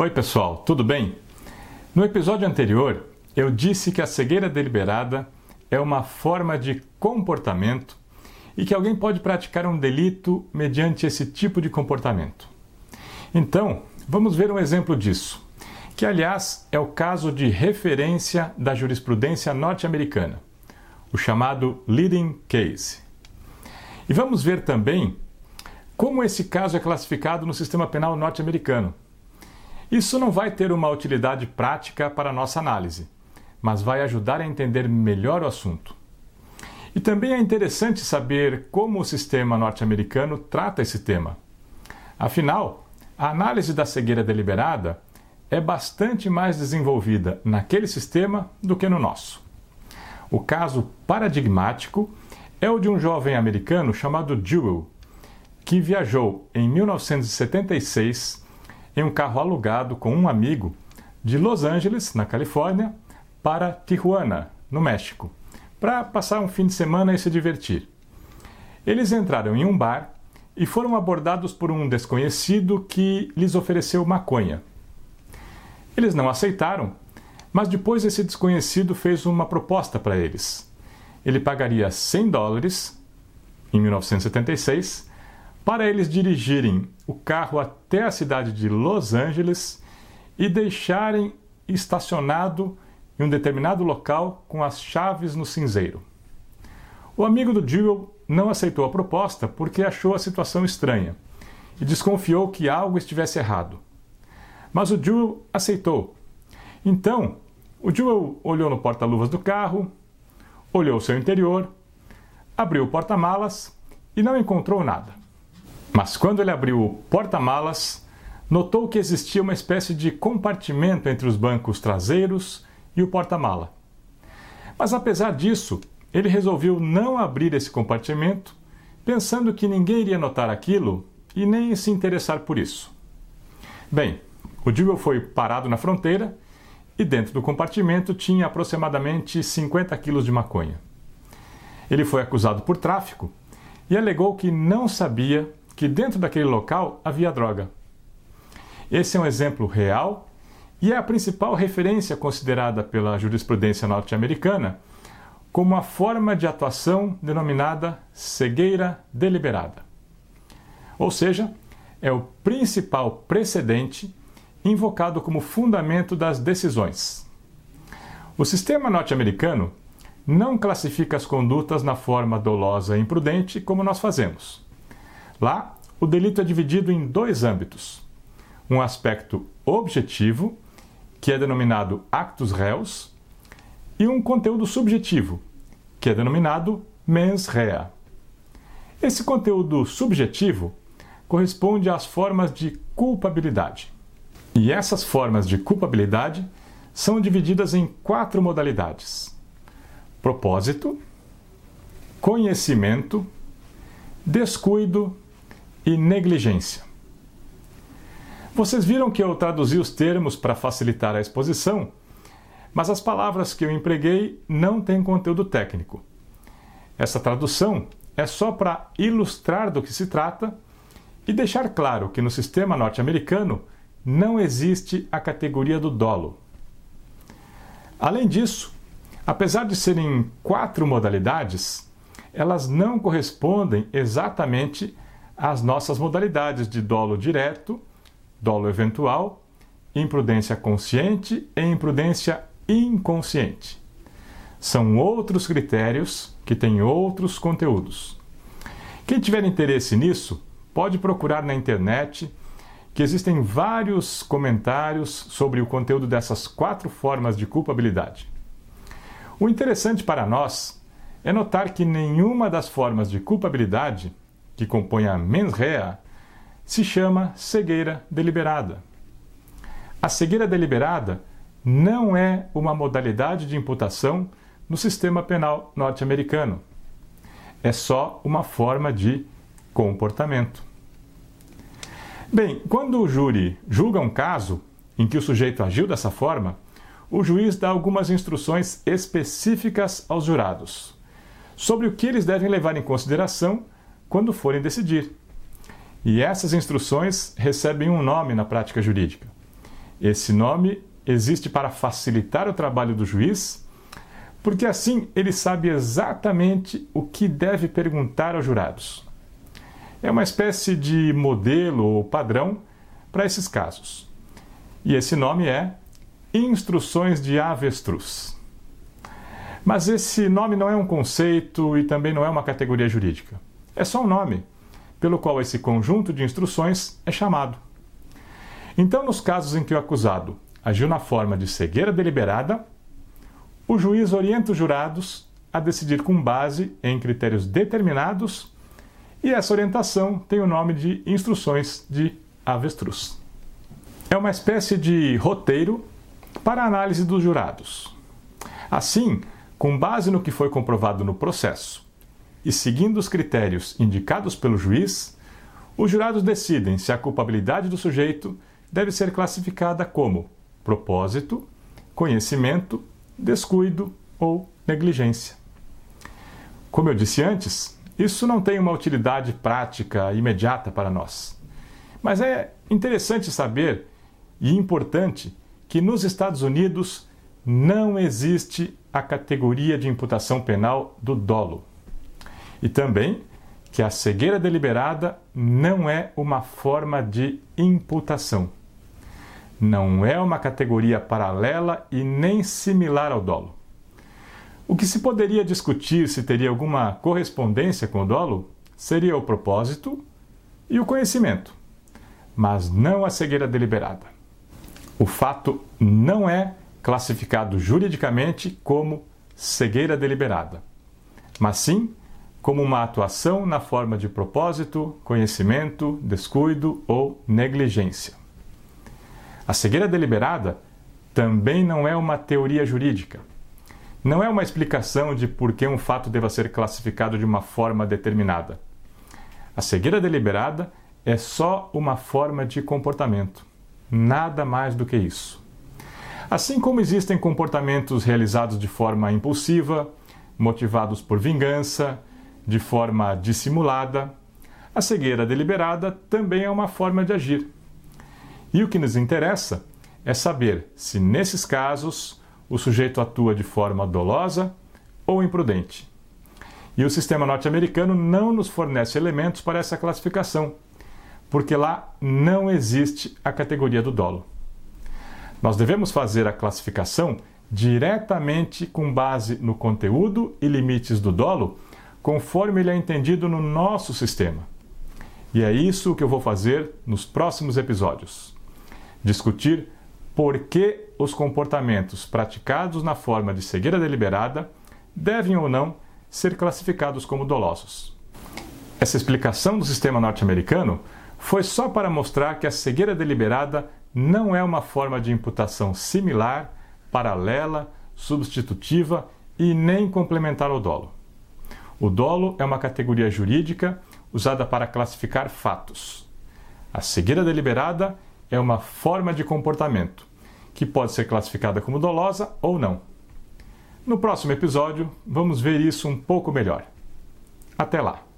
Oi, pessoal, tudo bem? No episódio anterior, eu disse que a cegueira deliberada é uma forma de comportamento e que alguém pode praticar um delito mediante esse tipo de comportamento. Então, vamos ver um exemplo disso, que aliás é o caso de referência da jurisprudência norte-americana, o chamado leading case. E vamos ver também como esse caso é classificado no sistema penal norte-americano. Isso não vai ter uma utilidade prática para a nossa análise, mas vai ajudar a entender melhor o assunto. E também é interessante saber como o sistema norte-americano trata esse tema. Afinal, a análise da cegueira deliberada é bastante mais desenvolvida naquele sistema do que no nosso. O caso paradigmático é o de um jovem americano chamado Jewel, que viajou em 1976 em um carro alugado com um amigo de Los Angeles, na Califórnia, para Tijuana, no México, para passar um fim de semana e se divertir. Eles entraram em um bar e foram abordados por um desconhecido que lhes ofereceu maconha. Eles não aceitaram, mas depois esse desconhecido fez uma proposta para eles. Ele pagaria 100 dólares em 1976 para eles dirigirem o carro até a cidade de Los Angeles e deixarem estacionado em um determinado local com as chaves no cinzeiro. O amigo do Jewel não aceitou a proposta porque achou a situação estranha e desconfiou que algo estivesse errado. Mas o Jewel aceitou. Então, o Jewel olhou no porta-luvas do carro, olhou seu interior, abriu o porta-malas e não encontrou nada. Mas quando ele abriu o porta-malas, notou que existia uma espécie de compartimento entre os bancos traseiros e o porta-mala. Mas apesar disso, ele resolveu não abrir esse compartimento, pensando que ninguém iria notar aquilo e nem se interessar por isso. Bem, o Jewel foi parado na fronteira e dentro do compartimento tinha aproximadamente 50 quilos de maconha. Ele foi acusado por tráfico e alegou que não sabia que dentro daquele local havia droga. Esse é um exemplo real e é a principal referência considerada pela jurisprudência norte-americana como a forma de atuação denominada cegueira deliberada. Ou seja, é o principal precedente invocado como fundamento das decisões. O sistema norte-americano não classifica as condutas na forma dolosa e imprudente como nós fazemos. Lá, o delito é dividido em dois âmbitos: um aspecto objetivo, que é denominado actus reus, e um conteúdo subjetivo, que é denominado mens rea. Esse conteúdo subjetivo corresponde às formas de culpabilidade. E essas formas de culpabilidade são divididas em quatro modalidades: propósito, conhecimento, descuido e negligência. Vocês viram que eu traduzi os termos para facilitar a exposição, mas as palavras que eu empreguei não têm conteúdo técnico. Essa tradução é só para ilustrar do que se trata e deixar claro que no sistema norte-americano não existe a categoria do dolo. Além disso, apesar de serem quatro modalidades, elas não correspondem exatamente às nossas modalidades de dolo direto, dolo eventual, imprudência consciente e imprudência inconsciente. São outros critérios que têm outros conteúdos. Quem tiver interesse nisso, pode procurar na internet que existem vários comentários sobre o conteúdo dessas quatro formas de culpabilidade. O interessante para nós é notar que nenhuma das formas de culpabilidade que compõem a mens rea se chama cegueira deliberada. A cegueira deliberada não é uma modalidade de imputação no sistema penal norte-americano. É só uma forma de comportamento. Bem, quando o júri julga um caso em que o sujeito agiu dessa forma, o juiz dá algumas instruções específicas aos jurados sobre o que eles devem levar em consideração quando forem decidir. E essas instruções recebem um nome na prática jurídica. Esse nome existe para facilitar o trabalho do juiz, porque assim ele sabe exatamente o que deve perguntar aos jurados. É uma espécie de modelo ou padrão para esses casos. E esse nome é Instruções de Avestruz. Mas esse nome não é um conceito e também não é uma categoria jurídica. É só um nome, pelo qual esse conjunto de instruções é chamado. Então, nos casos em que o acusado agiu na forma de cegueira deliberada, o juiz orienta os jurados a decidir com base em critérios determinados e essa orientação tem o nome de instruções de avestruz. É uma espécie de roteiro para a análise dos jurados. Assim, com base no que foi comprovado no processo e seguindo os critérios indicados pelo juiz, os jurados decidem se a culpabilidade do sujeito deve ser classificada como propósito, conhecimento, descuido ou negligência. Como eu disse antes, isso não tem uma utilidade prática imediata para nós. Mas é interessante saber e importante que nos Estados Unidos não existe a categoria de imputação penal do dolo. E também que a cegueira deliberada não é uma forma de imputação. Não é uma categoria paralela e nem similar ao dolo. O que se poderia discutir se teria alguma correspondência com o dolo seria o propósito e o conhecimento, mas não a cegueira deliberada. O fato não é classificado juridicamente como cegueira deliberada, mas sim como uma atuação na forma de propósito, conhecimento, descuido ou negligência. A cegueira deliberada também não é uma teoria jurídica. Não é uma explicação de por que um fato deva ser classificado de uma forma determinada. A cegueira deliberada é só uma forma de comportamento, nada mais do que isso. Assim como existem comportamentos realizados de forma impulsiva, motivados por vingança, de forma dissimulada, a cegueira deliberada também é uma forma de agir. E o que nos interessa é saber se, nesses casos, o sujeito atua de forma dolosa ou imprudente. E o sistema norte-americano não nos fornece elementos para essa classificação, porque lá não existe a categoria do dolo. Nós devemos fazer a classificação diretamente com base no conteúdo e limites do dolo, conforme ele é entendido no nosso sistema. E é isso que eu vou fazer nos próximos episódios. Discutir por que os comportamentos praticados na forma de cegueira deliberada devem ou não ser classificados como dolosos. Essa explicação do sistema norte-americano foi só para mostrar que a cegueira deliberada não é uma forma de imputação similar, paralela, substitutiva e nem complementar ao dolo. O dolo é uma categoria jurídica usada para classificar fatos. A cegueira deliberada é uma forma de comportamento que pode ser classificada como dolosa ou não. No próximo episódio, vamos ver isso um pouco melhor. Até lá!